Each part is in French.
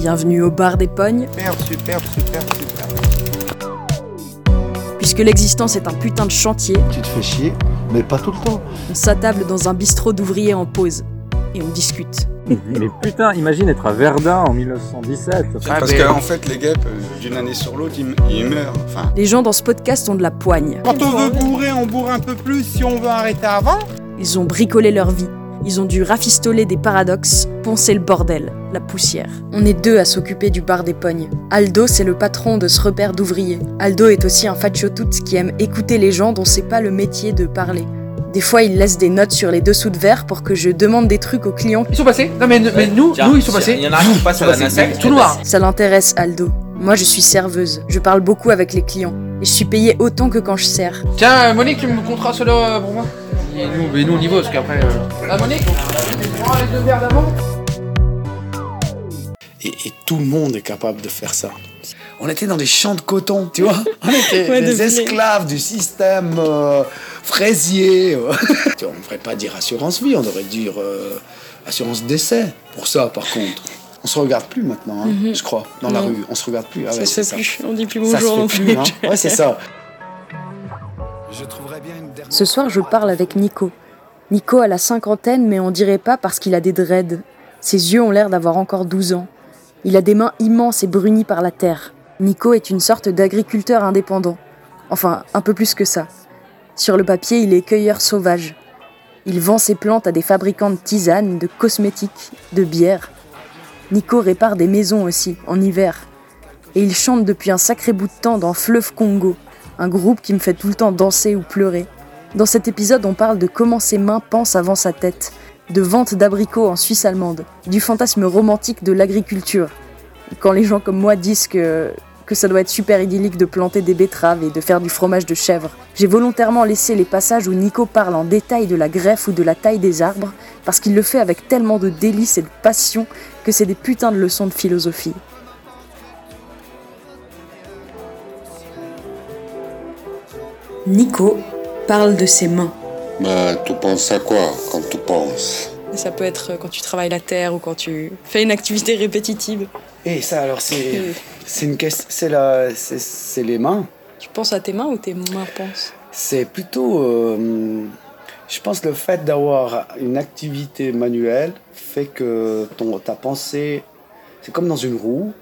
Bienvenue au bar des pognes. Super, super, super, super. Puisque l'existence est un putain de chantier, Tu te fais chier, mais pas tout le temps. on s'attable dans un bistrot d'ouvriers en pause. Et on discute. Mais putain, imagine être à Verdun en 1917. Ah, Parce mais- qu'en fait, les guêpes, euh, d'une année sur l'autre, ils, ils meurent. Enfin, Les gens dans ce podcast ont de la poigne. Quand on veut bourrer, on bourre un peu plus si on veut arrêter avant. Ils ont bricolé leur vie. Ils ont dû rafistoler des paradoxes, poncer le bordel, la poussière. On est deux à s'occuper du bar des pognes. Aldo, c'est le patron de ce repère d'ouvriers. Aldo est aussi un fachotout qui aime écouter les gens dont c'est pas le métier de parler. Des fois, il laisse des notes sur les dessous de verre pour que je demande des trucs aux clients. Ils sont passés Non mais, mais nous, Tiens, nous ils sont Il passés. y en a un qui passe à la nacelle. Tout noir. Ça l'intéresse, Aldo. Moi, je suis serveuse. Je parle beaucoup avec les clients. Et je suis payée autant que quand je sers. Tiens, Monique, tu me compteras cela euh, pour moi? Et nous, mais nous on y va parce qu'après. euh... Ah, prends les deux verres d'avant Et, et tout le monde est capable de faire ça. On était dans des champs de coton, tu vois. On était Ouais, des de esclaves du système euh, fraisier. euh. Tu vois, on ne devrait pas dire assurance vie, on devrait dire euh, assurance décès. Pour ça, par contre. On se regarde plus maintenant, hein, je crois, dans la Mhm. Rue. On se regarde plus. Ah ouais, se plus. On dit plus Ça se bonjour fait non plus, hein. Ouais, c'est ça. je. Ce soir, je parle avec Nico. Nico a la cinquantaine, mais on dirait pas parce qu'il a des dreads. Ses yeux ont l'air d'avoir encore 12 ans. Il a des mains immenses et brunies par la terre. Nico est une sorte d'agriculteur indépendant. Enfin, un peu plus que ça. Sur le papier, il est cueilleur sauvage. Il vend ses plantes à des fabricants de tisanes, de cosmétiques, de bière. Nico répare des maisons aussi, en hiver. Et il chante depuis un sacré bout de temps dans Fleuve Congo, un groupe qui me fait tout le temps danser ou pleurer. Dans cet épisode, on parle de comment ses mains pensent avant sa tête, de vente d'abricots en Suisse allemande, du fantasme romantique de l'agriculture. Quand les gens comme moi disent que, ça doit être super idyllique de planter des betteraves et de faire du fromage de chèvre, j'ai volontairement laissé les passages où Nico parle en détail de la greffe ou de la taille des arbres, parce qu'il le fait avec tellement de délice et de passion que c'est des putains de leçons de philosophie. Nico parle de ses mains. Bah, tu penses à quoi quand tu penses? Ça peut être quand tu travailles la terre ou quand tu fais une activité répétitive. Et ça, alors, c'est c'est une question. C'est la- c'est- c'est les mains. Tu penses à tes mains ou tes mains pensent? C'est plutôt, euh, je pense, le fait d'avoir une activité manuelle fait que ton, ta pensée, c'est comme dans une roue,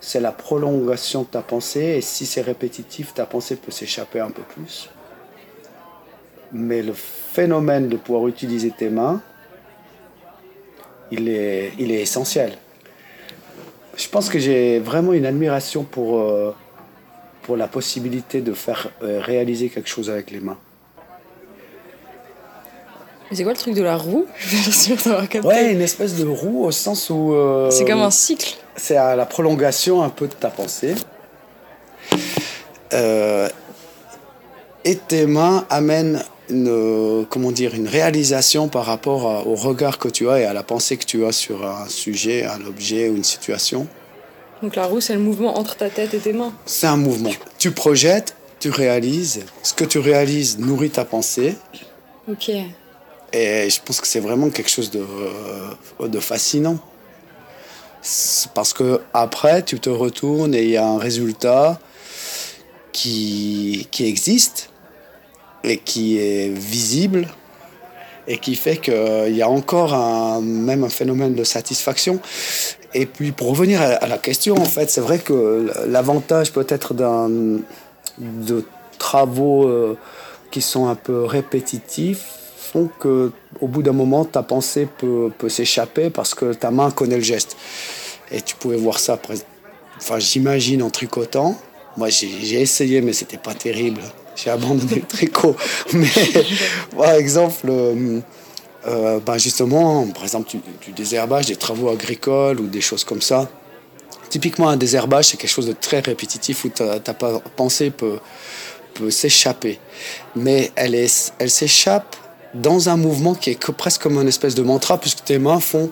c'est la prolongation de ta pensée, et si c'est répétitif, ta pensée peut s'échapper un peu plus. Mais le phénomène de pouvoir utiliser tes mains, il est, il est essentiel. Je pense que j'ai vraiment une admiration pour, euh, pour la possibilité de faire euh, réaliser quelque chose avec les mains. Mais c'est quoi le truc de la roue? Je. Ouais, une espèce de roue au sens où... euh, C'est comme un cycle. C'est à la prolongation un peu de ta pensée. Euh, et tes mains amènent une, euh, comment dire, une réalisation par rapport à- au regard que tu as et à la pensée que tu as sur un sujet, un objet ou une situation. Donc la roue, c'est le mouvement entre ta tête et tes mains. C'est un mouvement. Tu projettes, tu réalises. Ce que tu réalises nourrit ta pensée. Ok. Et je pense que c'est vraiment quelque chose de, euh, de fascinant. Parce que après, tu te retournes et il y a un résultat qui, qui existe et qui est visible et qui fait qu'il y a encore un, même un phénomène de satisfaction. Et puis pour revenir à, la question, en fait, c'est vrai que l'avantage peut-être d'un de travaux euh, qui sont un peu répétitifs font que au bout d'un moment ta pensée peut, peut s'échapper parce que ta main connaît le geste. Et tu pouvais voir ça enfin j'imagine en tricotant. Moi j'ai essayé mais c'était pas terrible j'ai abandonné le tricot mais par exemple ben justement par exemple du, désherbage des travaux agricoles ou des choses comme ça Typiquement, un désherbage, c'est quelque chose de très répétitif où ta, pensée peut, peut s'échapper. Mais elle, est, elle s'échappe dans un mouvement qui est que- presque comme une espèce de mantra, puisque tes mains font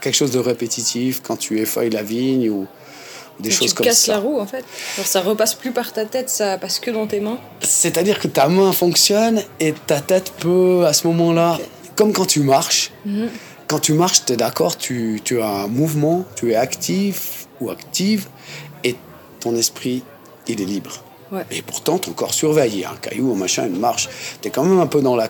quelque chose de répétitif quand tu effeuilles la vigne ou, des choses tu comme casses ça. la roue en fait. Genre ça repasse plus par ta tête, ça passe que dans tes mains. C'est-à-dire que ta main fonctionne et ta tête peut, à ce moment-là, comme quand tu marches, Mhm. quand tu marches, tu es d'accord, tu, tu as un mouvement, tu es actif ou active, et ton esprit, il est libre. Ouais. Et pourtant, ton corps surveille. Il y a un caillou, un machin, une marche. Tu es quand même un peu dans la.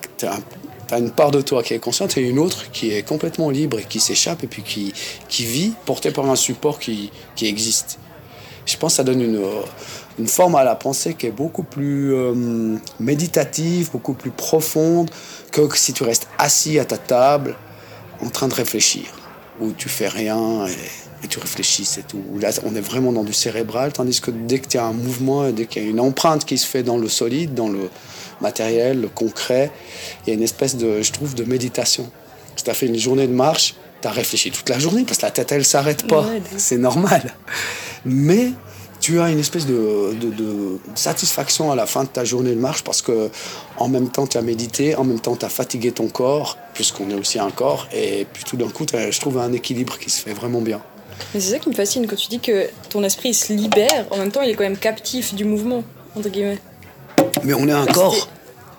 Une part de toi qui est consciente et une autre qui est complètement libre et qui s'échappe et puis qui, qui vit portée par un support qui, qui existe. Je pense que ça donne une, euh, une forme à la pensée qui est beaucoup plus euh, méditative, beaucoup plus profonde que si tu restes assis à ta table en train de réfléchir, où tu fais rien et, et tu réfléchis, c'est tout. Là, on est vraiment dans du cérébral, tandis que dès que tu as un mouvement, dès qu'il y a une empreinte qui se fait dans le solide, dans le matériel, le concret, il y a une espèce de, je trouve, de méditation. Si tu as fait une journée de marche, tu as réfléchi toute la journée parce que la tête, elle s'arrête pas. Ouais, c'est normal. Mais tu as une espèce de, de- de satisfaction à la fin de ta journée de marche parce que en même temps tu as médité, en même temps tu as fatigué ton corps, puisqu'on est aussi un corps, et puis tout d'un coup, je trouve un équilibre qui se fait vraiment bien. Mais c'est ça qui me fascine quand tu dis que ton esprit il se libère, en même temps il est quand même captif du mouvement, entre guillemets. Mais on est un corps.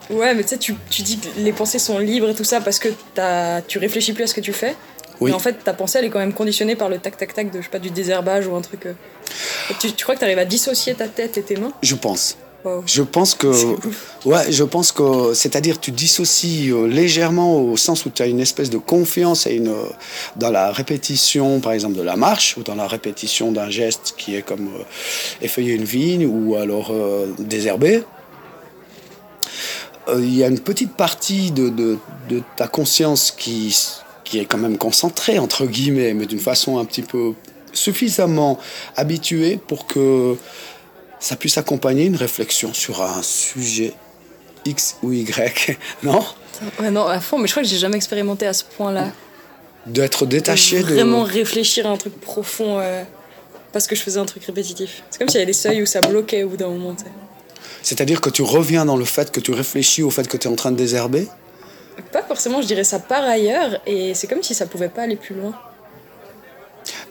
Ouais, mais tu sais, tu, tu dis que les pensées sont libres et tout ça parce que t'as- tu réfléchis plus à ce que tu fais. Oui. Mais en fait, ta pensée elle est quand même conditionnée par le tac-tac-tac de, je sais pas, du désherbage ou un truc. euh. Tu, tu crois que tu arrives à dissocier ta tête et tes mains? Je pense. Je pense que, ouais, je pense que, c'est-à-dire, tu dissocies euh, légèrement au sens où tu as une espèce de confiance et une, euh, dans la répétition, par exemple, de la marche, ou dans la répétition d'un geste qui est comme euh, effeuiller une vigne, ou alors euh, désherber. Euh, Il y a une petite partie de, de, de ta conscience qui, qui est quand même concentrée, entre guillemets, mais d'une façon un petit peu suffisamment habituée pour que ça puisse accompagner une réflexion sur un sujet X ou Y, non? Ouais, non, à fond, mais je crois que j'ai jamais expérimenté à ce point-là. D'être détaché de... Vraiment réfléchir à un truc profond euh, parce que je faisais un truc répétitif. C'est comme s'il y avait des seuils où ça bloquait au bout d'un moment. C'est-à-dire que tu reviens dans le fait que tu réfléchis au fait que tu es en train de désherber? Pas forcément, je dirais ça par ailleurs, et c'est comme si ça pouvait pas aller plus loin.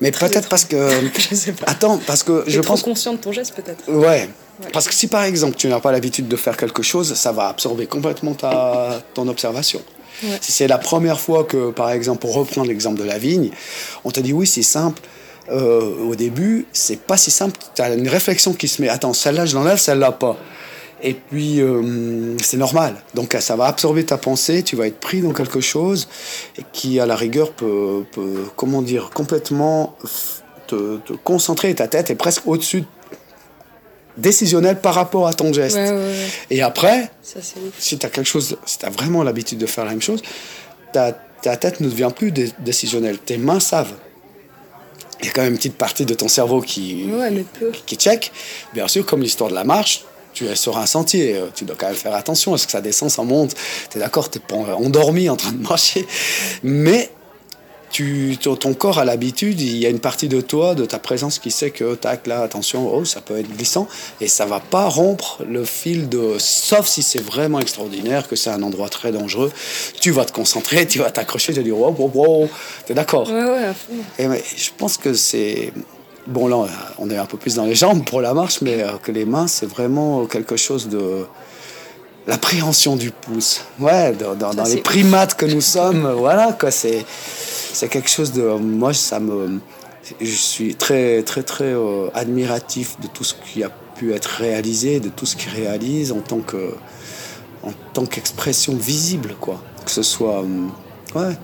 Mais peut-être parce que... Je sais pas. Attends, parce que je trop pense... conscient de ton geste peut-être. Ouais. Parce que si par exemple tu n'as pas l'habitude de faire quelque chose, ça va absorber complètement ta, ton observation. Ouais. Si c'est la première fois que, par exemple, pour reprendre l'exemple de la vigne, on te dit oui, c'est simple. Euh, au début, c'est pas si simple. Tu as une réflexion qui se met. Attends, celle-là, je l'enlève, celle-là pas. Et puis, euh, c'est normal. Donc, ça va absorber ta pensée. Tu vas être pris dans quelque chose qui, à la rigueur, peut, peut comment dire, complètement te, te concentrer. Ta tête est presque au-dessus décisionnel par rapport à ton geste. Ouais, ouais, ouais. Et après, Ça si tu as quelque chose, si tu as vraiment l'habitude de faire la même chose, ta, ta tête ne devient plus dé- décisionnelle. Tes mains savent. Il y a quand même une petite partie de ton cerveau qui, Ouais, qui check. Bien sûr, comme l'histoire de la marche, tu es sur un sentier, euh, tu dois quand même faire attention. Est-ce que ça descend, ça monte? Tu es d'accord, tu pas endormi en train de marcher. Mais tu, ton ton corps a l'habitude, il y a une partie de toi, de ta présence qui sait que, tac, là, attention, oh, ça peut être glissant. Et ça va pas rompre le fil de. Sauf si c'est vraiment extraordinaire, que c'est un endroit très dangereux. Tu vas te concentrer, tu vas t'accrocher, tu vas dire, wow, wow, wow. Tu es d'accord? Ouais, ouais, à fond. et mais je pense que c'est. Bon, là, on est un peu plus dans les jambes pour la marche, mais euh, que les mains, c'est vraiment quelque chose de. L'appréhension du pouce. Ouais, dans, dans- dans c'est les primates que nous sommes, euh, voilà, quoi, c'est. C'est quelque chose de. Moi, ça me. Je suis très, très, très euh, admiratif de tout ce qui a pu être réalisé, de tout ce qu'il réalise en tant que. En tant qu'expression visible, quoi. Que ce soit. hum, Ouais,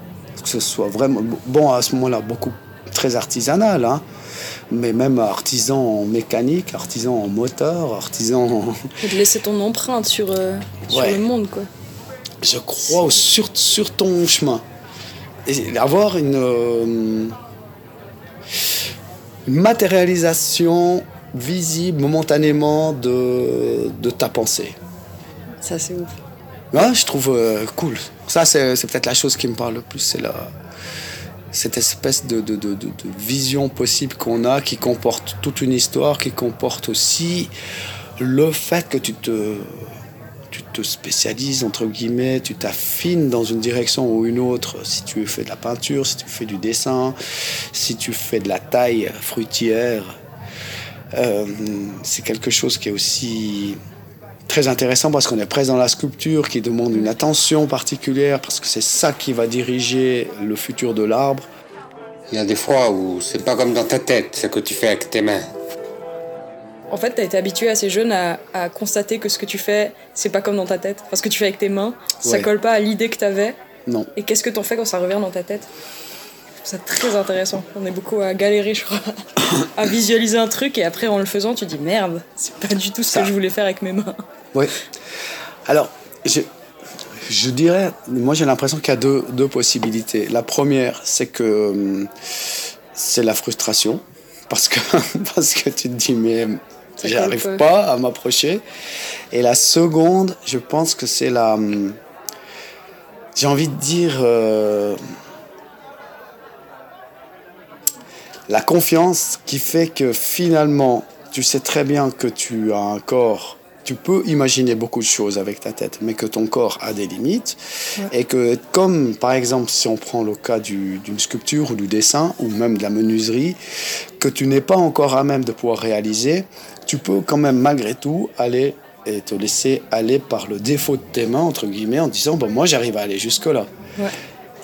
que ce soit vraiment. Bon, à ce moment-là, beaucoup. Très artisanal, hein. Mais même artisan en mécanique, artisan en moteur, artisan. en- Et de laisser ton empreinte sur, euh, sur Ouais. le monde, quoi. je crois, au- sur, sur ton chemin. Et avoir une, euh, une matérialisation visible momentanément de, de ta pensée. Ça, c'est ouf. Ouais, je trouve euh, cool. Ça, c'est c'est peut-être la chose qui me parle le plus. C'est la, cette espèce de, de, de, vision possible qu'on a qui comporte toute une histoire, qui comporte aussi le fait que tu te, tu te spécialises, entre guillemets, tu t'affines dans une direction ou une autre. Si tu fais de la peinture, si tu fais du dessin, si tu fais de la taille fruitière, euh, c'est quelque chose qui est aussi très intéressant parce qu'on est presque dans la sculpture qui demande une attention particulière parce que c'est ça qui va diriger le futur de l'arbre. Il y a des fois où c'est pas comme dans ta tête ce que tu fais avec tes mains. En fait, t'as été habitué assez jeune à, à constater que ce que tu fais, c'est pas comme dans ta tête. Enfin, ce que tu fais avec tes mains, ça Ouais. colle pas à l'idée que t'avais. Non. Et qu'est-ce que t'en fais quand ça revient dans ta tête? C'est très intéressant. On est beaucoup à galérer, je crois, à visualiser un truc et après en le faisant, tu dis merde, c'est pas du tout ce Ça. que je voulais faire avec mes mains. Oui. Alors, je, je dirais, moi j'ai l'impression qu'il y a deux, deux possibilités. La première, c'est que hum, c'est la frustration. Parce que, parce que tu te dis, mais j'arrive pas à m'approcher. Et la seconde, je pense que c'est la. hum, J'ai envie de dire. euh, la confiance qui fait que finalement, tu sais très bien que tu as un corps, tu peux imaginer beaucoup de choses avec ta tête, mais que ton corps a des limites. Et que comme par exemple si on prend le cas du- d'une sculpture ou du dessin, ou même de la menuiserie, que tu n'es pas encore à même de pouvoir réaliser, tu peux quand même malgré tout aller et te laisser aller par le défaut de tes mains, entre guillemets, en disant, bon, moi j'arrive à aller jusque-là. Ouais.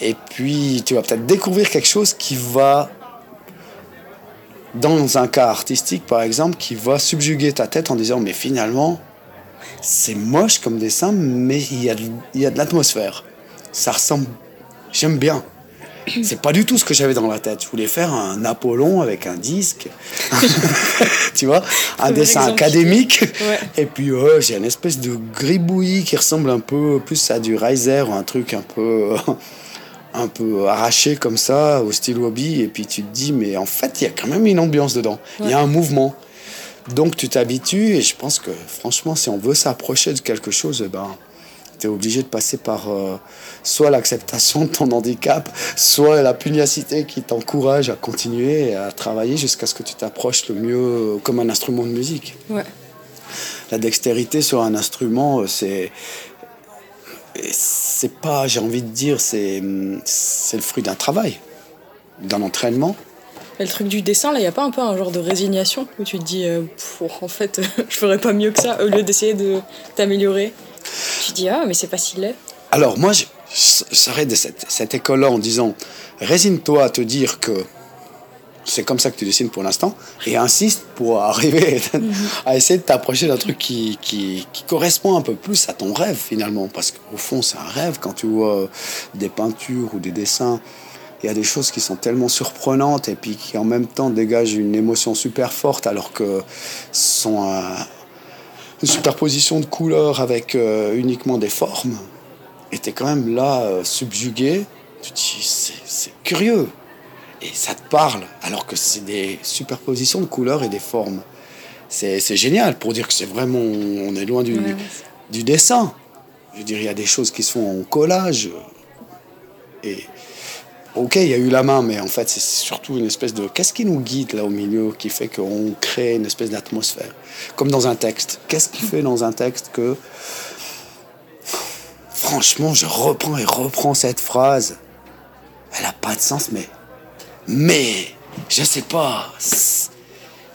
Et puis, tu vas peut-être découvrir quelque chose qui va, dans un cas artistique par exemple, qui va subjuguer ta tête en disant, mais finalement, c'est moche comme dessin, mais il y a, de- y a de l'atmosphère. Ça ressemble. J'aime bien. C'est pas du tout ce que j'avais dans la tête. Je voulais faire un Apollon avec un disque. tu vois Un dessin exemple. académique. Ouais. Et puis, euh, j'ai une espèce de gribouillis qui ressemble un peu plus à du Riser ou un truc un peu. Un peu arraché comme ça, au style hobby, et puis tu te dis, mais en fait, il y a quand même une ambiance dedans. Il y a un mouvement. Donc tu t'habitues, et je pense que franchement, si on veut s'approcher de quelque chose, eh ben, tu es obligé de passer par euh, soit l'acceptation de ton handicap, soit la pugnacité qui t'encourage à continuer et à travailler jusqu'à ce que tu t'approches le mieux comme un instrument de musique. Ouais. La dextérité sur un instrument, euh, c'est. C'est pas, j'ai envie de dire, c'est c'est le fruit d'un travail, d'un entraînement. Et le truc du dessin, là, il y a pas un peu un genre de résignation où tu te dis, euh, Pff, en fait, je ferais pas mieux que ça, au lieu d'essayer de t'améliorer? Tu te dis, ah, mais c'est pas si laid. Alors moi, je, je serais de cette, cette école-là en disant, résigne-toi à te dire que c'est comme ça que tu dessines pour l'instant, et insiste pour arriver à essayer de t'approcher d'un truc qui, qui, correspond un peu plus à ton rêve finalement, parce qu'au fond c'est un rêve quand tu vois des peintures ou des dessins. Il y a des choses qui sont tellement surprenantes et puis qui en même temps dégagent une émotion super forte alors que sont un- une superposition de couleurs avec euh, uniquement des formes. Et t'es quand même là, euh, subjugué. Tu te dis, c'est curieux. Et ça te parle, alors que c'est des superpositions de couleurs et des formes. C'est génial pour dire que c'est vraiment. On est loin du, Ouais, ouais. du dessin. Je veux dire, il y a des choses qui se font en collage. Et. Ok, il y a eu la main, mais en fait, c'est surtout une espèce de. Qu'est-ce qui nous guide là au milieu qui fait qu'on crée une espèce d'atmosphère? Comme dans un texte. Qu'est-ce qui fait dans un texte que. Franchement, je reprends et reprends cette phrase? Elle n'a pas de sens, mais. Mais. Je sais pas.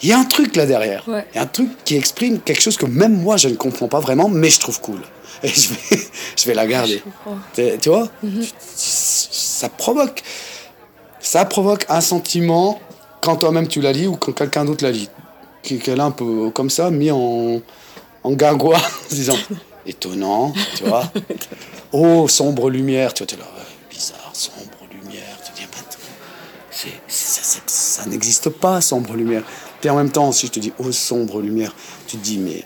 Il y a un truc là derrière. Il Ouais. y a un truc qui exprime quelque chose que même moi je ne comprends pas vraiment, mais je trouve cool. Et je vais, je vais la garder. Tu vois? Tu- Ça provoque. Ça provoque un sentiment quand toi-même tu la lis ou quand quelqu'un d'autre la lit. Là un peu comme ça, mis en, en gargoire, en se disant étonnant, tu vois? Oh, sombre lumière, tu vois, tu es là, ça, n'existe pas, sombre lumière. Puis en même temps, si je te dis oh, sombre lumière, tu te dis, mais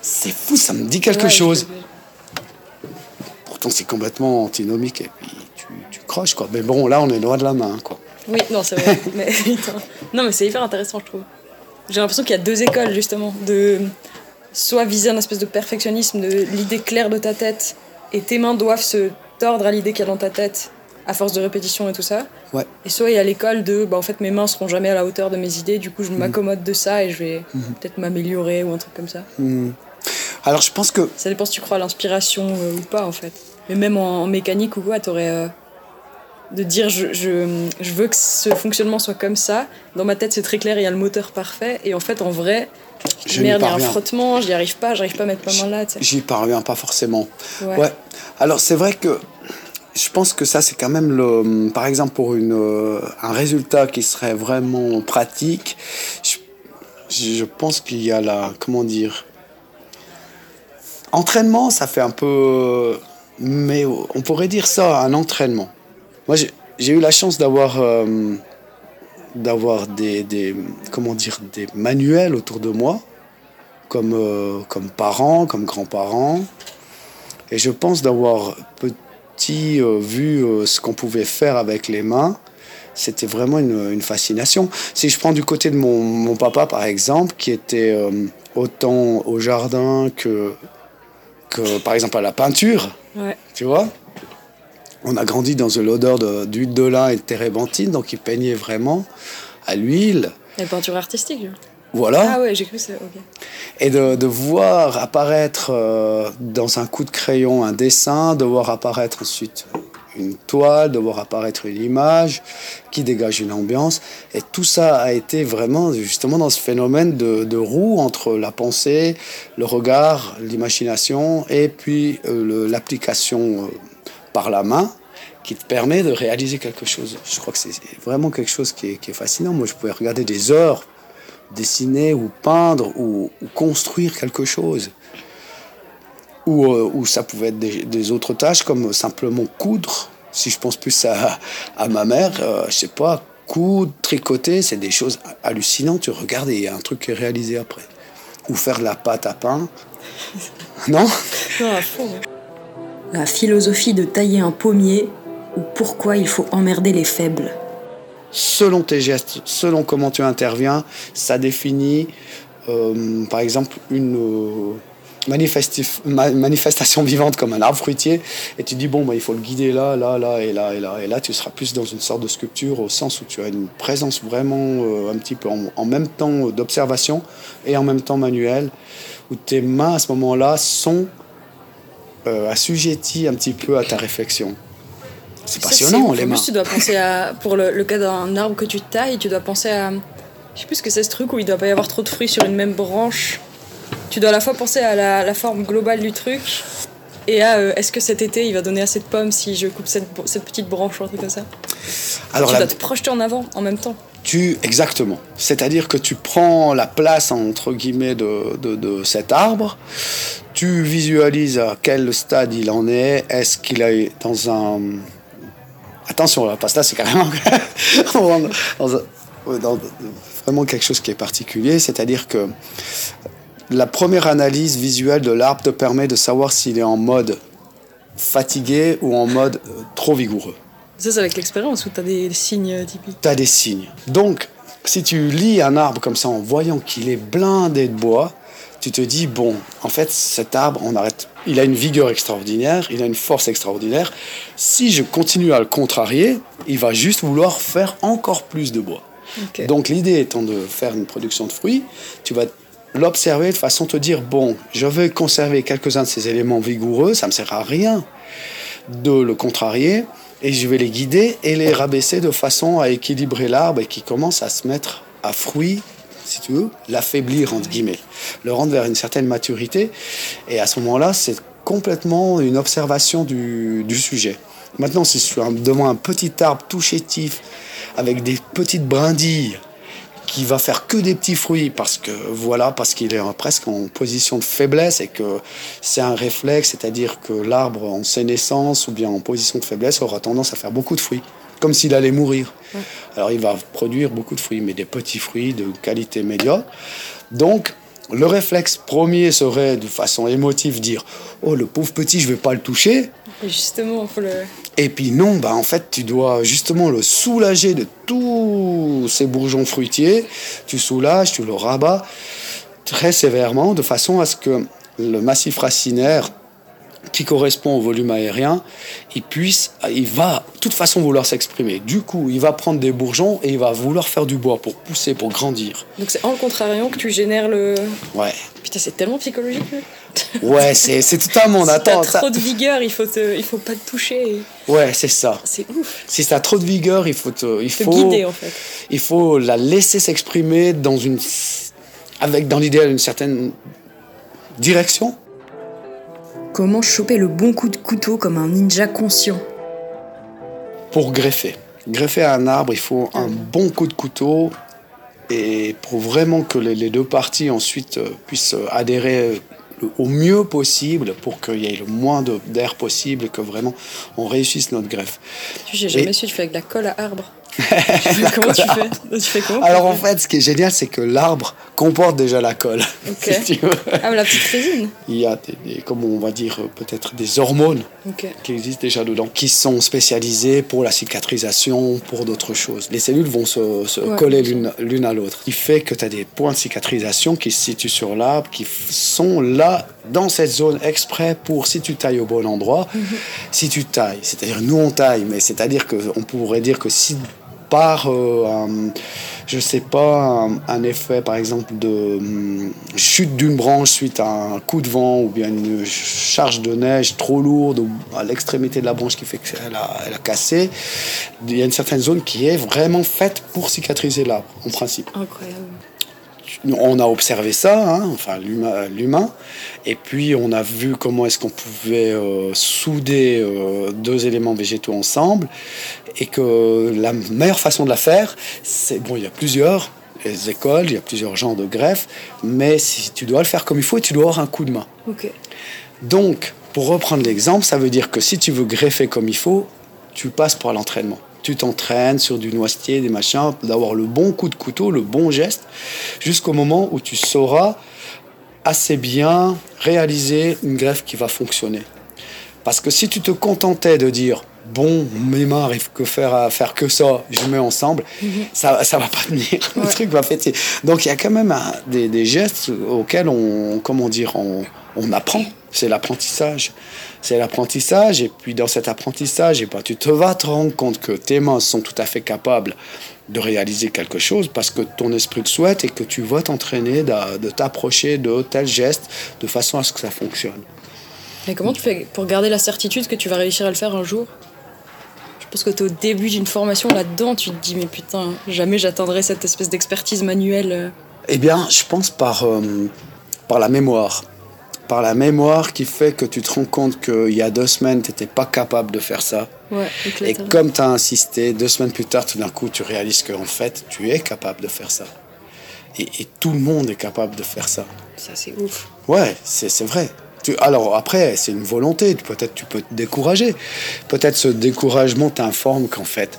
c'est fou, ça me dit quelque Ouais, chose. Pourtant, c'est complètement antinomique et puis tu, tu croches, quoi. Mais bon, là, on est loin de la main, quoi. Oui, non, c'est vrai. mais, non, mais c'est hyper intéressant, je trouve. J'ai l'impression qu'il y a deux écoles, justement. De soit viser un espèce de perfectionnisme, de l'idée claire de ta tête, et tes mains doivent se tordre à l'idée qu'il y a dans ta tête, à force de répétition et tout ça. Ouais. Et soit il y a l'école de, bah, en fait, mes mains seront jamais à la hauteur de mes idées, du coup, je Mhm. m'accommode de ça et je vais peut-être m'améliorer ou un truc comme ça. Hmm. Alors, je pense que Ça dépend si tu crois à l'inspiration euh, ou pas, en fait. Mais même en, en mécanique ou quoi, t'aurais. euh, de dire je, je, je veux que ce fonctionnement soit comme ça. Dans ma tête, c'est très clair, il y a le moteur parfait. Et en fait, en vrai, je merde, il y a un frottement, j'y arrive pas, j'arrive pas à mettre ma main là. J'y parviens pas forcément. Ouais. Ouais. Alors, c'est vrai que je pense que ça, c'est quand même le. Par exemple, pour une, euh, un résultat qui serait vraiment pratique, je, pense qu'il y a la. Comment dire Entraînement, ça fait un peu. Mais on pourrait dire ça, un entraînement. Moi, j'ai- eu la chance d'avoir. euh, d'avoir des, des. Comment dire Des manuels autour de moi, comme, euh, comme parents, comme grands-parents. Et je pense d'avoir petit euh, vu euh, ce qu'on pouvait faire avec les mains, c'était vraiment une, une fascination. Si je prends du côté de mon, mon papa, par exemple, qui était euh, autant au jardin que, que, par exemple, à la peinture, Ouais. tu vois on a grandi dans l'odeur de- d'huile de lin et de térébenthine, donc il peignait vraiment à l'huile. La peinture artistique. Voilà. Ah ouais, j'ai cru que c'est. Ok. Et de, de voir apparaître euh, dans un coup de crayon un dessin, de voir apparaître ensuite une toile, de voir apparaître une image qui dégage une ambiance. Et tout ça a été vraiment justement dans ce phénomène de, de roue entre la pensée, le regard, l'imagination et puis euh, l'application euh, par la main qui te permet de réaliser quelque chose. Je crois que c'est vraiment quelque chose qui est, qui est fascinant. Moi, je pouvais regarder des heures dessiner ou peindre ou, ou construire quelque chose. Ou, euh, ou ça pouvait être des, des autres tâches comme simplement coudre. Si je pense plus à, à ma mère, euh, je sais pas, coudre, tricoter, c'est des choses hallucinantes. Tu regardes et il y a un truc qui est réalisé après. Ou faire de la pâte à pain. Non? Non, à fond. La philosophie de tailler un pommier ou pourquoi il faut emmerder les faibles. Selon tes gestes, selon comment tu interviens, ça définit, euh, par exemple, une euh, manifestation vivante comme un arbre fruitier. Et tu dis, bon, bah, il faut le guider là, là, là, et là, et là. Et là, tu seras plus dans une sorte de sculpture au sens où tu as une présence vraiment euh, un petit peu en, en même temps d'observation et en même temps manuelle, où tes mains à ce moment-là sont assujetties un petit peu à ta réflexion. C'est passionnant, les En mains. plus, tu dois penser à. Pour le, le cas d'un arbre que tu tailles, tu dois penser à. Je sais plus ce que c'est ce truc où il doit pas y avoir trop de fruits sur une même branche. Tu dois à la fois penser à la, la forme globale du truc et à euh, est-ce que cet été il va donner assez de pommes si je coupe cette, cette petite branche ou un truc comme ça. Alors, tu la- dois te projeter en avant en même temps. Tu, exactement. C'est-à-dire que tu prends la place, entre guillemets, de, de, de cet arbre, tu visualises à quel stade il en est, est-ce qu'il est dans un... Attention, là, parce que là, c'est carrément... dans, dans vraiment quelque chose qui est particulier, c'est-à-dire que la première analyse visuelle de l'arbre te permet de savoir s'il est en mode fatigué ou en mode euh, trop vigoureux. Ça, c'est avec l'expérience où tu as des, des signes typiques. tu as des signes. Donc, si tu lis un arbre comme ça en voyant qu'il est blindé de bois, tu te dis, bon, en fait, cet arbre, on arrête. Il a une vigueur extraordinaire, il a une force extraordinaire. Si je continue à le contrarier, il va juste vouloir faire encore plus de bois. Donc l'idée étant de faire une production de fruits, tu vas l'observer de façon à te dire, bon, je vais conserver quelques-uns de ces éléments vigoureux, ça ne me sert à rien de le contrarier, et je vais les guider et les rabaisser de façon à équilibrer l'arbre et qui commence à se mettre à fruit, si tu veux, l'affaiblir, entre guillemets, le rendre vers une certaine maturité, et à ce moment-là, c'est complètement une observation du, sujet. Maintenant, si je suis devant un petit arbre tout chétif, avec des petites brindilles, qui va faire que des petits fruits parce que voilà parce qu'il est presque en position de faiblesse et que c'est un réflexe, c'est-à-dire que l'arbre en sénescence ou bien en position de faiblesse aura tendance à faire beaucoup de fruits, comme s'il allait mourir. Alors il va produire beaucoup de fruits, mais des petits fruits de qualité médiocre. Donc le réflexe premier serait de façon émotive dire oh le pauvre petit je vais pas le toucher. Et justement, faut le. Et puis non, bah en fait, tu dois justement le soulager de tous ces bourgeons fruitiers. Tu soulages, tu le rabats très sévèrement, de façon à ce que le massif racinaire, qui correspond au volume aérien, il puisse, il va de toute façon vouloir s'exprimer. Du coup, il va prendre des bourgeons et il va vouloir faire du bois pour pousser, pour grandir. Donc c'est en contrariant que tu génères le. Ouais, Putain, c'est tellement psychologique. ouais, c'est c'est tout un monde. si Attends, t'as ça- trop de vigueur, il faut te, il faut pas te toucher. ouais, c'est ça. C'est ouf. Si tu as trop de vigueur, il faut te, il Te faut guider en fait. il faut la laisser s'exprimer dans une avec dans l'idéal une certaine direction. Comment choper le bon coup de couteau comme un ninja conscient pour greffer. Greffer un arbre, il faut un bon coup de couteau et pour vraiment que les, deux parties ensuite euh, puissent adhérer le- au mieux possible pour qu'il y ait le moins de- d'air possible et que vraiment on réussisse notre greffe. J'ai jamais Et- su, tu fais avec la colle à arbre. comment tu fais Tu fais comment Alors en fait, ce qui est génial, c'est que l'arbre comporte déjà la colle. Ok. si tu veux. Ah, mais la petite résine. Il y a des, des- comme on va dire euh, peut-être des hormones qui existent déjà dedans, qui sont spécialisées pour la cicatrisation, pour d'autres choses. Les cellules vont se, se Ouais. coller l'une à l'autre. Ce qui fait que tu as des points de cicatrisation qui se situent sur l'arbre, qui sont là, dans cette zone exprès pour si tu tailles au bon endroit, si tu tailles. C'est-à-dire, nous on taille, mais c'est-à-dire qu'on pourrait dire que si par, euh, un- je sais pas, un, effet par exemple de hum, chute d'une branche suite à un coup de vent ou bien une charge de neige trop lourde ou à l'extrémité de la branche qui fait qu'elle a, elle a cassé, il y a une certaine zone qui est vraiment faite pour cicatriser l'arbre, en principe. Incroyable. On a observé ça, hein, enfin l'humain, et puis on a vu comment est-ce qu'on pouvait euh, souder euh, deux éléments végétaux ensemble, et que la meilleure façon de la faire, c'est bon, il y a plusieurs les écoles, il y a plusieurs genres de greffes, mais si tu dois le faire comme il faut, tu dois avoir un coup de main. Ok. Donc, pour reprendre l'exemple, ça veut dire que si tu veux greffer comme il faut, tu passes par l'entraînement. Tu t'entraînes sur du noisetier, des machins, d'avoir le bon coup de couteau, le bon geste, jusqu'au moment où tu sauras assez bien réaliser une greffe qui va fonctionner. Parce que si tu te contentais de dire bon, mes mains arrivent que faire à faire que ça, je mets ensemble, ça ça va pas tenir. Le truc va péter. Donc il y a quand même un- des, des gestes auxquels on comment dire on, on apprend. C'est l'apprentissage. C'est l'apprentissage et puis dans cet apprentissage, et ben, tu te vas te rendre compte que tes mains sont tout à fait capables de réaliser quelque chose parce que ton esprit le souhaite et que tu vas t'entraîner de, de t'approcher de tel geste de façon à ce que ça fonctionne. Et comment tu fais pour garder la certitude que tu vas réussir à le faire un jour? Je pense que tu es au début d'une formation là-dedans, tu te dis, mais putain, jamais j'atteindrai cette espèce d'expertise manuelle. euh. Eh bien, je pense par, euh, par la mémoire. Par la mémoire qui fait que tu te rends compte qu'il y a deux semaines, tu n'étais pas capable de faire ça. Ouais, Et comme tu as insisté, deux semaines plus tard, tout d'un coup, tu réalises qu'en fait, tu es capable de faire ça. Et, et tout le monde est capable de faire ça. Ça, c'est ouf. Ouais, c'est c'est vrai. Tu- alors après, c'est une volonté. Peut-être tu peux te décourager. Peut-être ce découragement t'informe qu'en fait,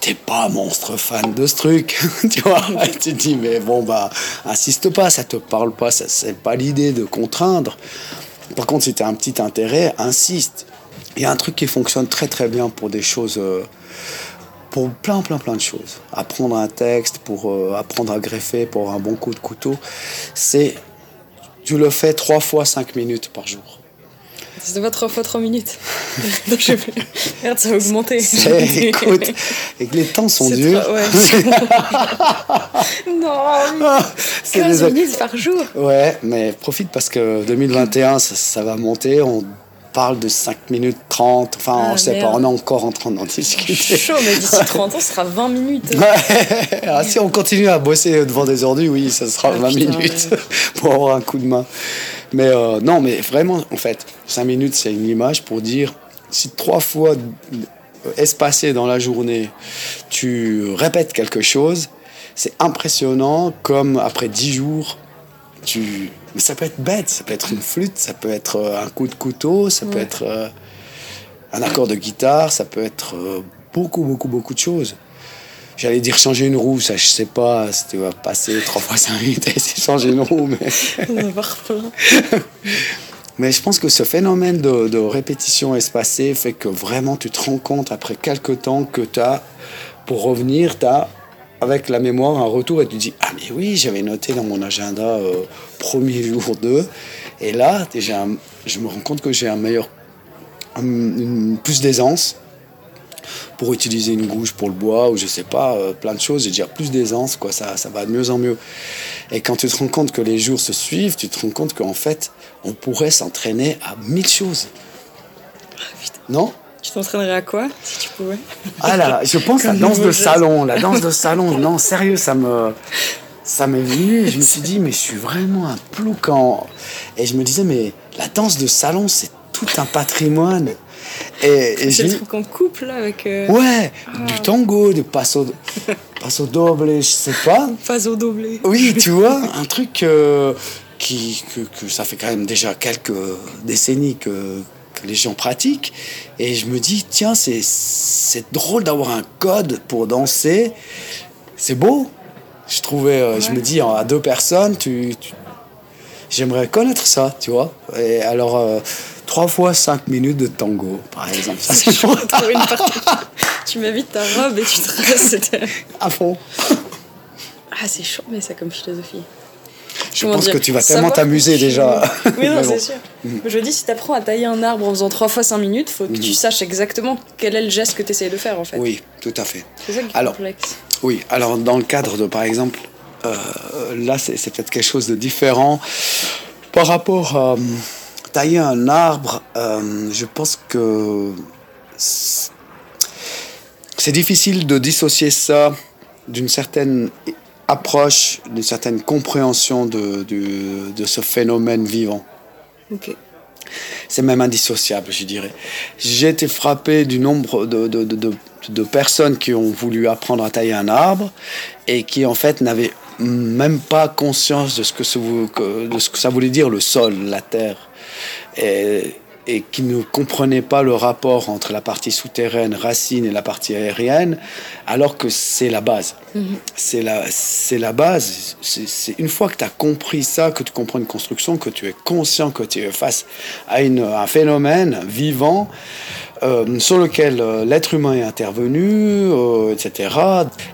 t'es pas monstre fan de ce truc. tu vois Tu te dis, mais bon, bah, insiste pas, ça te parle pas, c'est pas l'idée de contraindre. Par contre, si t'as un petit intérêt, insiste. Il y a un truc qui fonctionne très très bien pour des choses. euh, pour plein, plein, plein de choses. Apprendre un texte, pour euh, apprendre à greffer, pour un bon coup de couteau, c'est tu le fais trois fois cinq minutes par jour. C'était pas trois fois trois minutes. Donc, je- Merde, ça a augmenté. C'est- écoute, et que les temps sont C'est durs. trop- ouais. non, C'est 15 des- minutes par jour. Ouais, mais profite parce que 2021, ça, ça va monter. On parle de 5 minutes 30. Enfin, Ah, on sait pas, on est encore en train d'en discuter. Chaud, mais d'ici 30 ans, ce sera 20 minutes. Ouais. Ah, si on continue à bosser devant des ordures, oui, ça sera Ah, 20 putain, minutes ouais. pour avoir un coup de main. Mais euh, non, mais vraiment, en fait, 5 minutes, c'est une image pour dire si trois fois espacé dans la journée, tu répètes quelque chose, c'est impressionnant comme après 10 jours, tu. Mais ça peut être bête, ça peut être une flûte, ça peut être euh, un coup de couteau, ça peut être euh, un accord de guitare, ça peut être euh, beaucoup, beaucoup, beaucoup de choses. J'allais dire changer une roue, ça je sais pas si tu vas passer trois fois 5 minutes à essayer de changer une roue, mais. On va plein. Mais je pense que ce phénomène de, de répétition espacée fait que vraiment tu te rends compte après quelques temps que tu as, pour revenir, tu as avec la mémoire un retour et tu dis Ah, mais oui, j'avais noté dans mon agenda euh, premier jour 2. Et là, déjà, je me rends compte que j'ai un meilleur. un- une- plus d'aisance pour utiliser une gouge pour le bois ou je sais pas, euh, plein de choses. J'ai déjà plus d'aisance, quoi, ça, ça va de mieux en mieux. Et quand tu te rends compte que les jours se suivent, tu te rends compte qu'en fait, on pourrait s'entraîner à mille choses. Non? Tu t'entraînerais à quoi, si tu pouvais? Ah là, je pense à la danse de salon, la danse de salon. Non, sérieux, ça me, ça m'est venu. Je me suis dit, mais je suis vraiment un ploucan. Et je me disais, mais la danse de salon, c'est tout un patrimoine. Et, et C'est je le truc en couple là avec. euh, ouais, du tango, du passo, passo doble, je sais pas. Phase au doublé. Oui, tu vois, un truc euh, qui, que, que ça fait quand même déjà quelques décennies que, que les gens pratiquent. Et je me dis, tiens, c'est, drôle d'avoir un code pour danser. C'est beau. Je trouvais, euh, je me dis, à deux personnes, tu, tu- j'aimerais connaître ça, tu vois. Et alors, euh, trois fois cinq minutes de tango, par exemple. Ça, c'est Pour une partie. tu m'invites ta robe et tu te à fond. Ah, c'est chaud, mais ça comme philosophie. Je Comment pense dire que tu vas tellement t'amuser tu- déjà. Oui, non, bon. c'est sûr. Je dis, si t'apprends à tailler un arbre en faisant trois fois 5 minutes, faut que tu saches exactement quel est le geste que tu essayes de faire en fait. Oui, tout à fait. C'est ça qui est Alors, complexe. Oui, alors dans le cadre de, par exemple, euh, là c'est c'est peut-être quelque chose de différent. Par rapport à euh, tailler un arbre, euh, je pense que c'est difficile de dissocier ça d'une certaine approche, d'une certaine compréhension de, de, de ce phénomène vivant. C'est même indissociable, je dirais. J'ai été frappé du nombre de, personnes qui ont voulu apprendre à tailler un arbre et qui, en fait, n'avaient même pas conscience de ce que, ce vou- que- de ce que ça voulait dire le sol, la terre. Et, et qui ne comprenaient pas le rapport entre la partie souterraine, racine, et la partie aérienne, alors que c'est la base. C'est la, c'est la base. C'est c'est une fois que tu as compris ça, que tu comprends une construction, que tu es conscient que tu es face à une- un phénomène vivant euh, sur lequel euh, l'être humain est intervenu, euh, etc.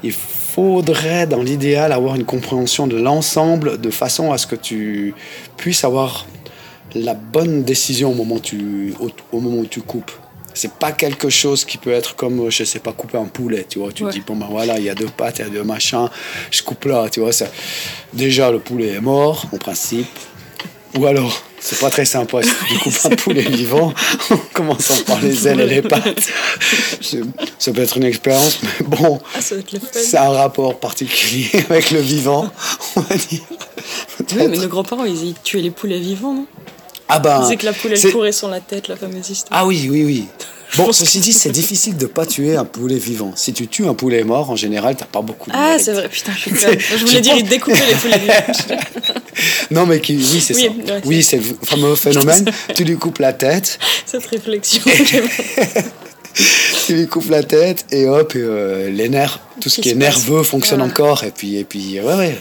Il faudrait, dans l'idéal, avoir une compréhension de l'ensemble de façon à ce que tu puisses avoir la bonne décision au moment où tu, au, au moment où tu coupes. C'est pas quelque chose qui peut être comme, je sais pas, couper un poulet, tu vois. Tu Ouais. te dis, bon ben voilà, il y a deux pattes, il y a deux machins, je coupe là, tu vois. Ça. Déjà, le poulet est mort, en principe. Ou alors, c'est pas très sympa si tu coupes un poulet vivant en commençant par les ailes et les pattes. Ça peut être une expérience, mais bon, Ah, c'est un rapport particulier avec le vivant, on va dire. Oui, mais nos grands-parents, ils, ils tuaient les poulets vivants, non? Ah ben, Ils disaient que la poule, elle courait sur la tête, la fameuse histoire. Ah oui, oui, oui. Bon, ceci dit, c'est difficile de pas tuer un poulet vivant. Si tu tues un poulet mort, en général, t'as pas beaucoup de Ah, c'est vrai, putain, je suis. Je je voulais dire, pense- ils découpaient les poulets vivants. Non, mais qui, oui, c'est Oui, ça. ouais, oui, c'est le fameux phénomène. tu lui coupes la tête, Cette réflexion. tu lui coupes la tête, et hop, et, euh, les nerfs, tout ce Qui qui est nerveux fonctionne encore. Et puis, et puis, ouais, ouais.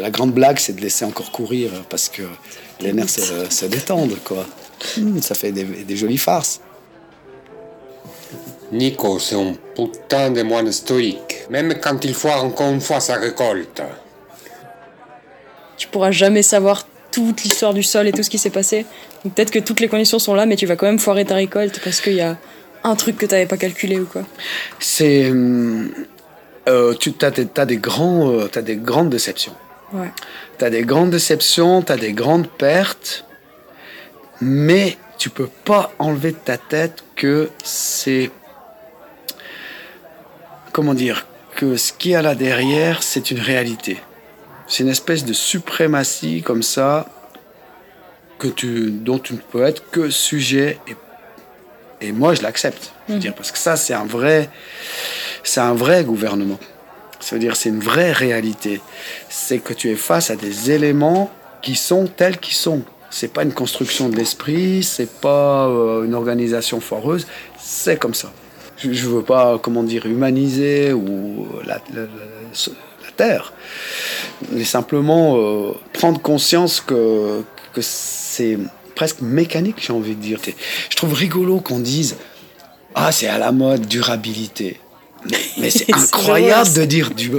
La grande blague, c'est de laisser encore courir parce que les nerfs se, se détendent, quoi. Hmm, ça fait des, des jolies farces. Nico, c'est un putain de moine stoïque. Même quand il foire encore une fois sa récolte. tu pourras jamais savoir toute l'histoire du sol et tout ce qui s'est passé. Peut-être que toutes les conditions sont là, mais tu vas quand même foirer ta récolte parce qu'il y a un truc que t'avais pas calculé ou quoi. C'est. euh, tu as des, grands, euh, t'as des grandes déceptions. Ouais. Tu as des grandes déceptions, tu as des grandes pertes, mais tu peux pas enlever de ta tête que c'est. Comment dire Que ce qu'il y a là derrière, c'est une réalité. C'est une espèce de suprématie comme ça que tu, dont tu ne peux être que sujet et, et moi je l'accepte. Dire, parce que ça c'est un vrai c'est un vrai gouvernement. Ça veut dire c'est une vraie réalité. C'est que tu es face à des éléments qui sont tels qu'ils sont. C'est pas une construction de l'esprit, c'est pas euh, une organisation foireuse, c'est comme ça. Je, je veux pas comment dire humaniser ou la, la- terre, mais simplement euh, prendre conscience que c'est presque mécanique, j'ai envie de dire. Je trouve rigolo qu'on dise ah c'est à la mode durabilité. Mais, mais c'est incroyable de dire du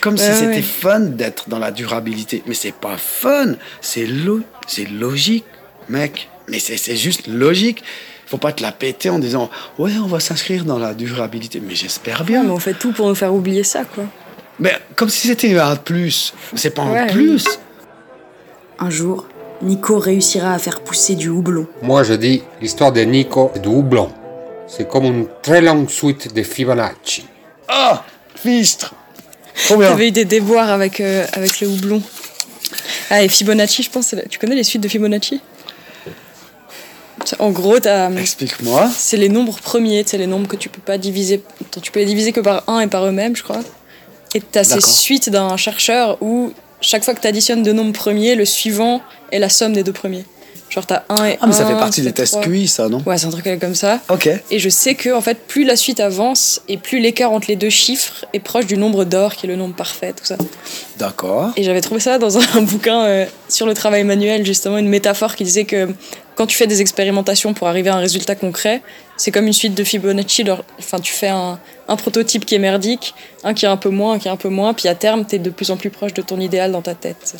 comme si Ouais, c'était ouais. fun d'être dans la durabilité. Mais c'est pas fun, c'est lo- c'est logique, mec. Mais c'est juste logique. Faut pas te la péter en disant ouais on va s'inscrire dans la durabilité. Mais j'espère bien. Ouais, mais on fait tout pour nous faire oublier ça, quoi. Mais comme si c'était un plus. C'est pas un Ouais, plus. Un jour, Nico réussira à faire pousser du houblon. Moi, je dis l'histoire de Nico et du houblon. C'est comme une très longue suite de Fibonacci. Ah Fistre Trop bien. T'avais eu des déboires avec, euh, avec le houblon. Ah, et Fibonacci, je pense, tu connais les suites de Fibonacci? En gros, t'as- Explique-moi. c'est les nombres premiers, c'est les nombres que tu peux pas diviser. Tu peux les diviser que par 1 et par eux-mêmes, je crois. Et t'as ces suites d'un chercheur où chaque fois que tu additionnes deux nombres premiers, le suivant est la somme des deux premiers. Genre t'as 1 et 1. Ah, mais ça fait partie des tests QI, ça, non Ouais, c'est un truc comme ça. Ok. Et je sais que en fait, plus la suite avance et plus l'écart entre les deux chiffres est proche du nombre d'or, qui est le nombre parfait, tout ça. D'accord. Et j'avais trouvé ça dans un bouquin euh, sur le travail manuel, justement, une métaphore qui disait que quand tu fais des expérimentations pour arriver à un résultat concret, c'est comme une suite de Fibonacci. Enfin, tu fais un, un prototype qui est merdique, un qui est un peu moins, un qui est un peu moins, puis à terme, tu es de plus en plus proche de ton idéal dans ta tête.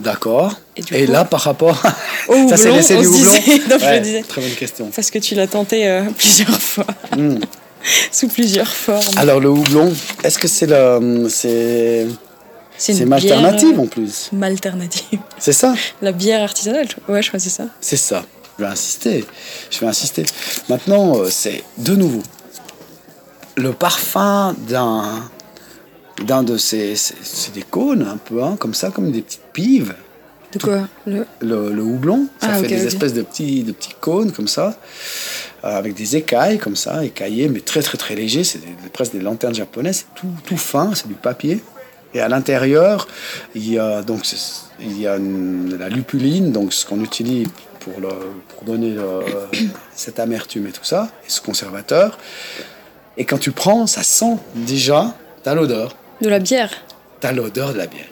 D'accord. Et, du là, par rapport. au ça, c'est houblon, l'essai on du se houblon disait- non, je Ouais, disais. Très bonne question. Parce que tu l'as tenté euh, plusieurs fois, Hmm. sous plusieurs formes. Alors, le houblon, est-ce que c'est le. C'est. c'est C'est une alternative euh, en plus. une alternative. C'est ça? La bière artisanale, ouais, je crois que c'est ça. C'est ça. Je vais insister. Je vais insister. Maintenant, euh, c'est de nouveau le parfum d'un d'un de ces, c'est des cônes un peu, hein, comme ça, comme des petites pives. De quoi le... Le, le houblon, ça Ah, fait des espèces de petits, de petits cônes comme ça, euh, avec des écailles comme ça, écaillés, mais très très très légers. C'est presque des lanternes japonaises, tout, tout fin, c'est du papier. Et à l'intérieur, il y a donc il y a une- la lupuline, donc ce qu'on utilise pour, le, pour donner le- cette amertume et tout ça, et ce conservateur. Et quand tu prends, ça sent déjà, t'as l'odeur, De la bière t'as l'odeur de la bière.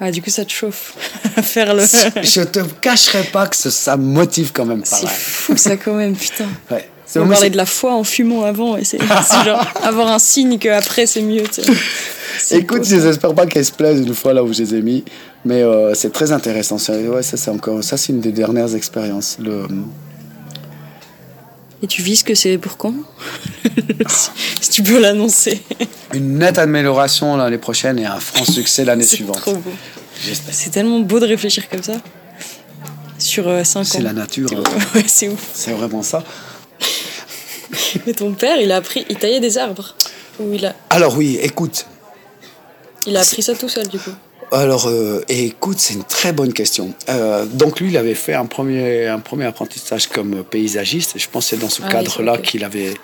Ah, du coup, ça te chauffe à faire le. Je te cacherai pas que ça me motive quand même pas C'est fou ça quand même, putain. Ouais. On moi, parlait de la foi en fumant avant et c'est genre avoir un signe que après c'est mieux. Écoute, j'espère pas qu'elles se plaisent une fois là où je les ai mis, mais euh, c'est très intéressant. C'est- Ouais, ça c'est encore, ça c'est une des dernières expériences. Le, Et tu vises que c'est pour quand? Si, si tu peux l'annoncer. une nette amélioration l'année prochaine et un franc succès l'année C'est suivante. trop beau. C'est tellement beau de réfléchir comme ça. Sur 5 ans. C'est la nature. Ouais, c'est ouf. c'est vraiment ça. Mais ton père, il a appris, il taillait des arbres. Ou il a, Alors oui, écoute. il a appris ça tout seul du coup. Alors, euh, et écoute, c'est une très bonne question. Euh, donc lui, il avait fait un premier, un premier apprentissage comme paysagiste. Je pense que c'est dans ce Ah cadre-là qu'il avait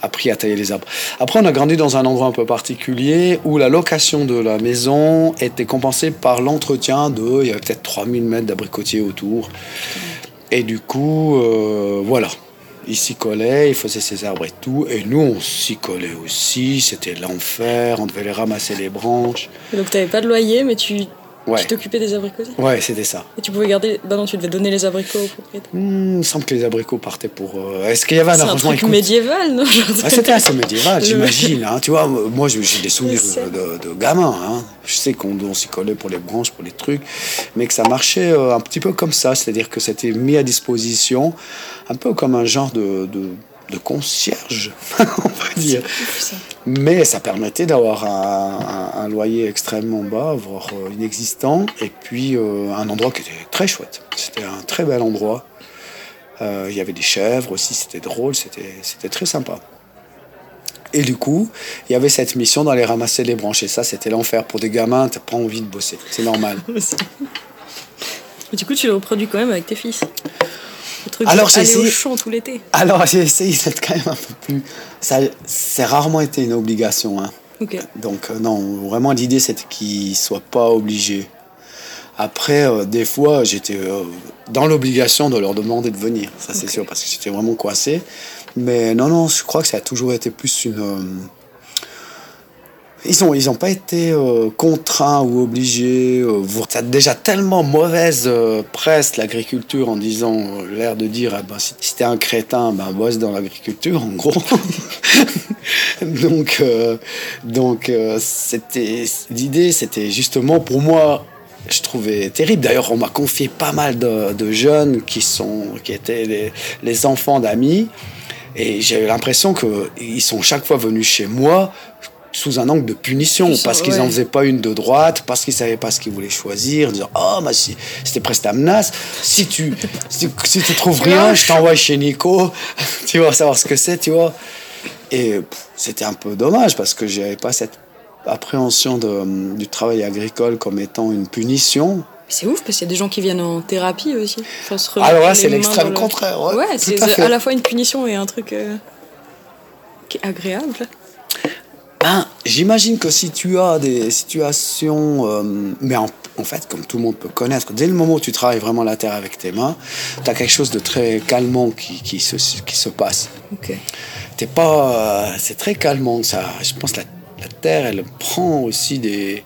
appris à tailler les arbres. Après, on a grandi dans un endroit un peu particulier où la location de la maison était compensée par l'entretien de, il y avait peut-être 3000 mètres d'abricotiers autour. Et du coup, euh, voilà. Il s'y collait, il faisait ses arbres et tout. Et nous, on s'y collait aussi. C'était l'enfer. On devait les ramasser les branches. Donc t'avais pas de loyer, mais tu Ouais. tu t'occupais des abricotiers. Ouais, c'était ça. Et tu pouvais garder. Bah non, tu devais donner les abricots au propriétaire. Hmm, il me semble que les abricots partaient pour. euh, Est-ce qu'il y avait un C'est un arrangement truc médiéval, non Ouais, C'était assez médiéval, j'imagine. hein. Tu vois, moi j'ai des souvenirs de, de, gamin. hein. Je sais qu'on on s'y collait pour les branches, pour les trucs, mais que ça marchait euh, un petit peu comme ça, c'est-à-dire que c'était mis à disposition, un peu comme un genre de, de, de concierge, on va dire. Mais ça permettait d'avoir un, un- un loyer extrêmement bas, voire euh, inexistant, et puis euh, un endroit qui était très chouette. C'était un très bel endroit. Euh, Il y avait des chèvres aussi, c'était drôle, c'était c'était très sympa. Et du coup, il y avait cette mission d'aller ramasser les branches. Et ça, c'était l'enfer. Pour des gamins, t'as pas envie de bosser. C'est normal. Du coup, tu le reproduis quand même avec tes fils. Le truc Alors, j'ai au essayé- champ tout l'été. Alors, j'ai essayé d'être quand même un peu plus. Ça, c'est rarement été une obligation. Hein. Donc euh, non, vraiment l'idée c'était qu'ils soient pas obligés. Après, euh, des fois, j'étais euh, dans l'obligation de leur demander de venir, ça c'est sûr, parce que j'étais vraiment coincé. Mais non, non, je crois que ça a toujours été plus une... euh, Ils n'ont ils ont pas été euh, contraints ou obligés. Euh, ça a déjà tellement mauvaise euh, presse, l'agriculture, en disant, l'air de dire, ah ben, si, si t'es un crétin, ben, bosse dans l'agriculture, en gros. donc, donc l'idée, c'était justement pour moi, je trouvais terrible. D'ailleurs, on m'a confié pas mal de, jeunes qui sont, qui étaient les, les enfants d'amis, et j'ai eu l'impression que ils sont chaque fois venus chez moi sous un angle de punition Puissant, parce qu'ils ouais. en faisaient pas une de droite parce qu'ils savaient pas ce qu'ils voulaient choisir en disant oh si, c'était presque ta menace si tu si, si tu trouves rien je t'envoie chez Nico tu vas savoir ce que c'est tu vois et c'était un peu dommage parce que j'avais pas cette appréhension de, du travail agricole comme étant une punition C'est ouf parce qu'il y a des gens qui viennent en thérapie aussi. Enfin, se Alors là, les c'est l'extrême le- contraire. Ouais, c'est à la fois une punition et un truc euh, qui est agréable. Ben, j'imagine que si tu as des situations, euh, mais en, en fait, comme tout le monde peut connaître, dès le moment où tu travailles vraiment la terre avec tes mains, tu as quelque chose de très calmant qui, qui, se, qui se passe. T'es pas, euh, c'est très calmant. Ça, je pense que la, la terre, elle prend aussi des.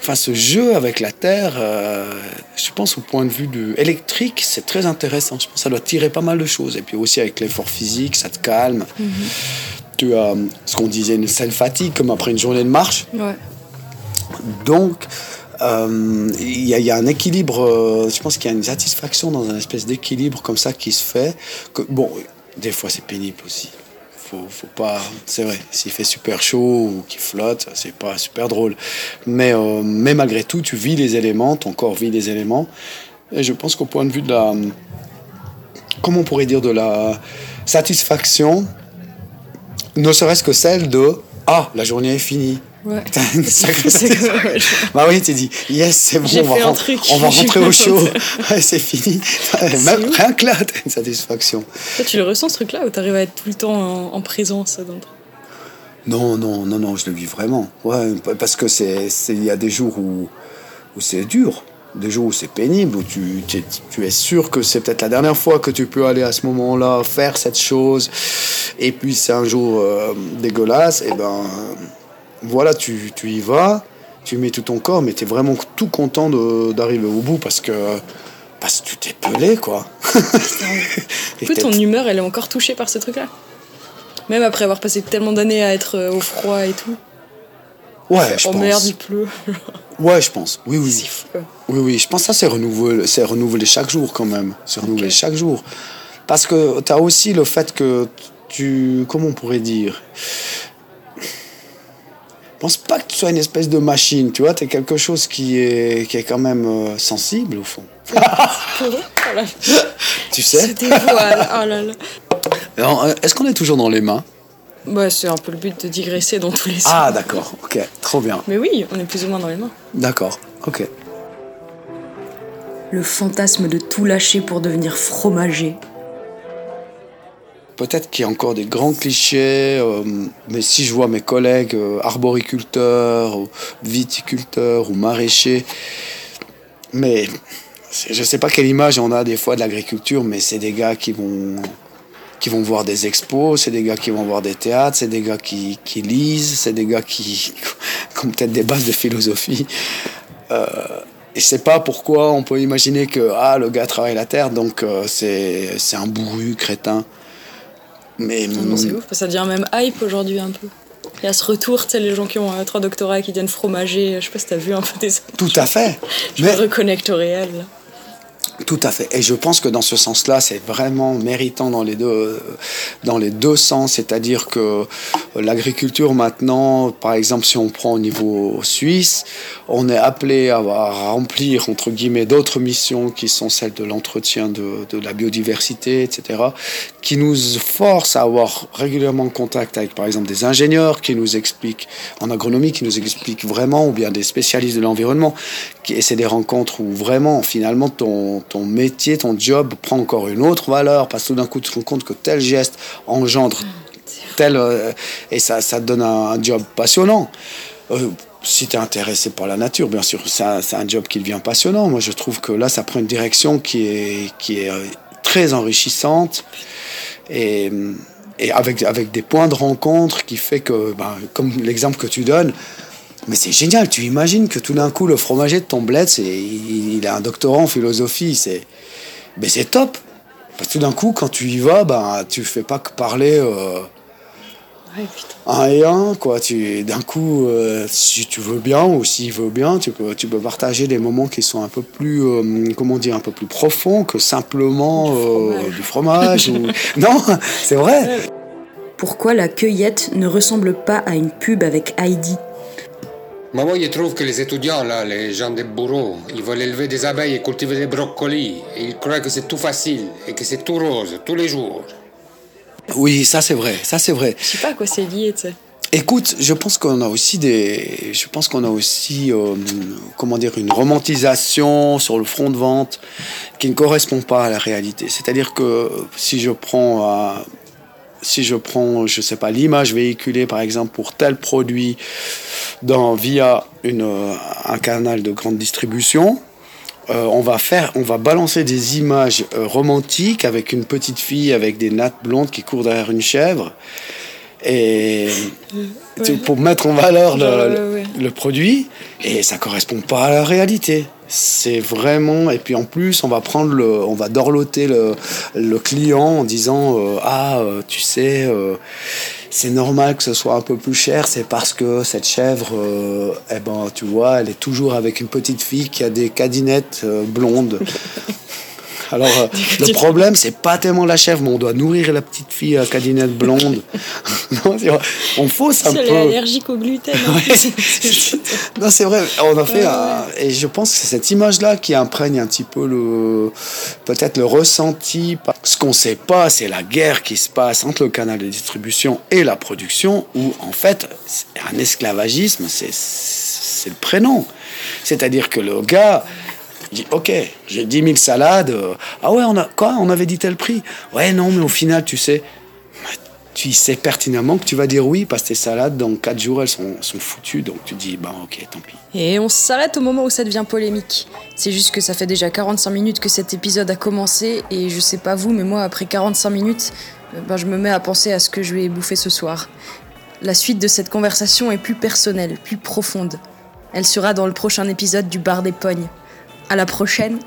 Enfin, ce jeu avec la terre, euh, je pense au point de vue du électrique, c'est très intéressant. Je pense que ça doit tirer pas mal de choses. Et puis aussi avec l'effort physique, ça te calme. Tu as euh, ce qu'on disait, une saine fatigue, comme après une journée de marche. Ouais. Donc, euh, il y, a- il y a un équilibre, euh, je pense qu'il y a une satisfaction dans un espèce d'équilibre comme ça qui se fait. Que, bon, des fois c'est pénible aussi. Faut, faut pas, c'est vrai, s'il fait super chaud ou qu'il flotte, c'est pas super drôle. Mais, euh, mais malgré tout, tu vis les éléments, ton corps vit les éléments. Et je pense qu'au point de vue de la, comment on pourrait dire, de la satisfaction, ne serait-ce que celle de, ah, la journée est finie. Ouais. T'as une sacrée Bah oui, tu dis, yes, c'est bon, on va, truc. on va rentrer au. C'est Ouais, c'est fini. Même, rien que là, t'as une satisfaction. Toi, tu le ressens ce truc-là ou t'arrives à être tout le temps en, en présence dans Non, non, non, non, je le vis vraiment. Ouais, parce que c'est, c'est- il y a des jours où, où c'est dur, des jours où c'est pénible, où tu, es sûr que c'est peut-être la dernière fois que tu peux aller à ce moment-là faire cette chose, et puis c'est un jour euh, dégueulasse, et ben euh, voilà, tu, tu y vas, tu mets tout ton corps, mais tu es vraiment tout content d'arriver au bout parce que, parce que tu t'es pelé, quoi. Et ton humeur, elle est encore touchée par ce truc-là Même après avoir passé tellement d'années à être euh, au froid et tout. Ouais, je oh pense. merde, il pleut. Ouais, je pense. Oui, oui. Oui, oui, je pense que ça, c'est renouvelé, c'est renouvelé chaque jour quand même. C'est renouvelé chaque jour. Parce que tu as aussi le fait que tu. Comment on pourrait dire? Je pense pas que tu sois une espèce de machine, tu vois. Tu es quelque chose qui est, qui est quand même euh, sensible au fond. Tu sais? Se dévoile. Oh là là. Alors, euh, Est-ce qu'on est toujours dans les mains? Bah, c'est un peu le but de digresser dans tous les sens. Ah, d'accord. Ok, trop bien. Mais oui, on est plus ou moins dans les mains. D'accord. Ok. Le fantasme de tout lâcher pour devenir fromager. Peut-être qu'il y a encore des grands clichés, euh, mais si je vois mes collègues euh, arboriculteurs, ou viticulteurs ou maraîchers, mais je sais pas quelle image on a des fois de l'agriculture, mais c'est des gars qui vont qui vont voir des expos, c'est des gars qui vont voir des théâtres, c'est des gars qui, qui lisent, c'est des gars qui, qui ont peut-être des bases de philosophie. Euh, et je sais pas pourquoi on peut imaginer que ah, le gars travaille la terre, donc euh, c'est c'est un bourru, crétin. Mais non, c'est ouf, ça devient même hype aujourd'hui un peu. Il y a ce retour, tu sais, les gens qui ont euh, trois doctorats et qui deviennent fromagers. Je sais pas si t'as vu un peu des. tout à fait. Je Mais me reconnecte au réel. là. Tout à fait. Et je pense que dans ce sens-là, c'est vraiment méritant dans les deux, dans les deux sens. C'est-à-dire que l'agriculture maintenant, par exemple, si on prend au niveau suisse, on est appelé à, remplir, entre guillemets, d'autres missions qui sont celles de l'entretien de, de la biodiversité, etc., qui nous forcent à avoir régulièrement contact avec, par exemple, des ingénieurs qui nous expliquent, en agronomie, qui nous expliquent vraiment, ou bien des spécialistes de l'environnement, et c'est des rencontres où vraiment, finalement, ton, ton métier, ton job prend encore une autre valeur, parce que tout d'un coup, tu te rends compte que tel geste engendre tel... euh, et ça, ça te donne un, un job passionnant. Euh, si tu es intéressé par la nature, bien sûr, c'est un, c'est un job qui devient passionnant. Moi, je trouve que là, ça prend une direction qui est, qui est euh, très enrichissante et, et avec, avec des points de rencontre qui fait que, ben, comme l'exemple que tu donnes, mais c'est génial, tu imagines que tout d'un coup, le fromager de ton bled, c'est, il, il a un doctorat en philosophie, c'est, mais c'est top. Parce que tout d'un coup, quand tu y vas, ben, tu fais pas que parler euh, Ouais, putain. un et un, quoi. Tu, d'un coup, euh, si tu veux bien ou s'il veut bien, tu peux, tu peux partager des moments qui sont un peu plus, euh, comment dire, un peu plus profonds que simplement euh, du fromage. ou... Non, c'est vrai. Pourquoi la cueillette ne ressemble pas à une pub avec Heidi? Mais moi, je trouve que les étudiants, là, les gens des bureaux, ils veulent élever des abeilles et cultiver des brocolis. Et ils croient que c'est tout facile et que c'est tout rose tous les jours. Oui, ça c'est vrai, ça c'est vrai. Je sais pas à quoi c'est lié, tu sais. Écoute, je pense qu'on a aussi des, je pense qu'on a aussi, euh, comment dire, une romantisation sur le front de vente qui ne correspond pas à la réalité. C'est-à-dire que si je prends, euh, si je prends, je sais pas, l'image véhiculée par exemple pour tel produit dans via une, euh, un canal de grande distribution, euh, on va faire, on va balancer des images euh, romantiques avec une petite fille avec des nattes blondes qui court derrière une chèvre et tu- pour mettre en valeur le, Genre, ouais, ouais. le produit et ça correspond pas à la réalité. C'est vraiment et puis en plus on va prendre le, on va dorloter le, client en disant euh, ah euh, tu sais euh, c'est normal que ce soit un peu plus cher, c'est parce que cette chèvre, eh ben, tu vois, elle est toujours avec une petite fille qui a des cadinettes blondes. Alors, euh, le problème, c'est pas tellement la chèvre, mais on doit nourrir la petite fille à cadinette blonde. non, on fausse un Si elle peu. est allergique au gluten. non, c'est vrai. On a fait un- et je pense que c'est cette image-là qui imprègne un petit peu le, peut-être le ressenti. Ce qu'on sait pas, c'est la guerre qui se passe entre le canal de distribution et la production, où en fait, un esclavagisme, c'est, c'est le prénom. C'est-à-dire que le gars, il dit, ok, j'ai 10 000 salades. euh, ah ouais, on a quoi On avait dit tel prix? Ouais, non, mais au final, tu sais, tu sais pertinemment que tu vas dire oui parce que tes salades dans 4 jours elles sont, sont foutues donc tu dis bah ok tant pis. Et on s'arrête au moment où ça devient polémique. C'est juste que ça fait déjà 45 minutes que cet épisode a commencé et je sais pas vous, mais moi après 45 minutes, euh, ben, je me mets à penser à ce que je vais bouffer ce soir. La suite de cette conversation est plus personnelle, plus profonde. Elle sera dans le prochain épisode du Bar des Pognes. À la prochaine